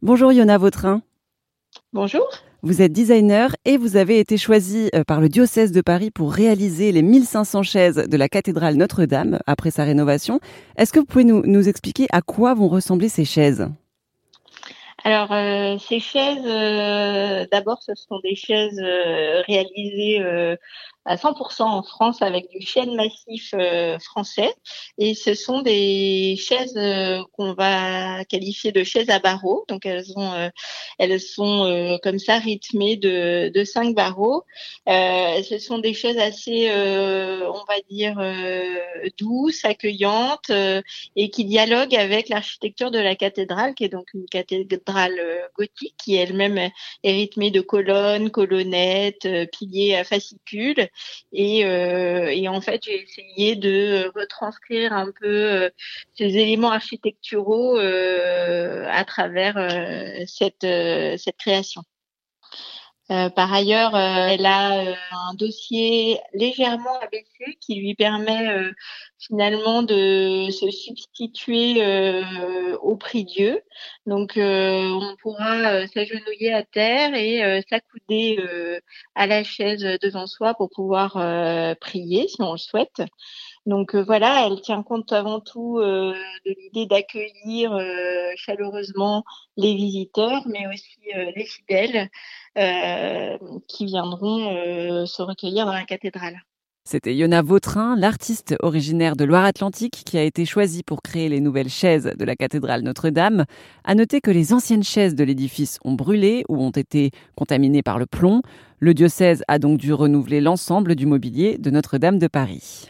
Bonjour Yona Vautrin. Bonjour. Vous êtes designer et vous avez été choisi euh, par le diocèse de Paris pour réaliser les 1500 chaises de la cathédrale Notre-Dame après sa rénovation. Est-ce que vous pouvez nous, nous, expliquer à quoi vont ressembler ces chaises? Alors, euh, ces chaises, euh, d'abord, ce sont des chaises euh, réalisées à 100% en France avec du chêne massif euh, français. Et ce sont des chaises euh, qu'on va qualifier de chaises à barreaux. Donc elles ont, euh, elles sont comme ça rythmées de, de cinq barreaux. ce sont des chaises assez, on va dire, douces, accueillantes et qui dialoguent avec l'architecture de la cathédrale, qui est donc une cathédrale gothique qui elle-même est rythmée de colonnes, colonnettes, piliers à fascicules et, euh, et en fait, j'ai essayé de retranscrire un peu euh, ces éléments architecturaux euh, à travers cette, cette création. Euh, par ailleurs, elle a un dossier légèrement abaissé qui lui permet finalement de se substituer au prix Dieu. Donc, on pourra s'agenouiller à terre et s'accouder à la chaise devant soi pour pouvoir prier si on le souhaite. Donc voilà, elle tient compte avant tout de l'idée d'accueillir chaleureusement les visiteurs, mais aussi les fidèles euh, qui viendront euh, se recueillir dans la cathédrale. C'était Yona Vautrin, l'artiste originaire de Loire-Atlantique, qui a été choisi pour créer les nouvelles chaises de la cathédrale Notre-Dame. À noter que les anciennes chaises de l'édifice ont brûlé ou ont été contaminées par le plomb. Le diocèse a donc dû renouveler l'ensemble du mobilier de Notre-Dame de Paris.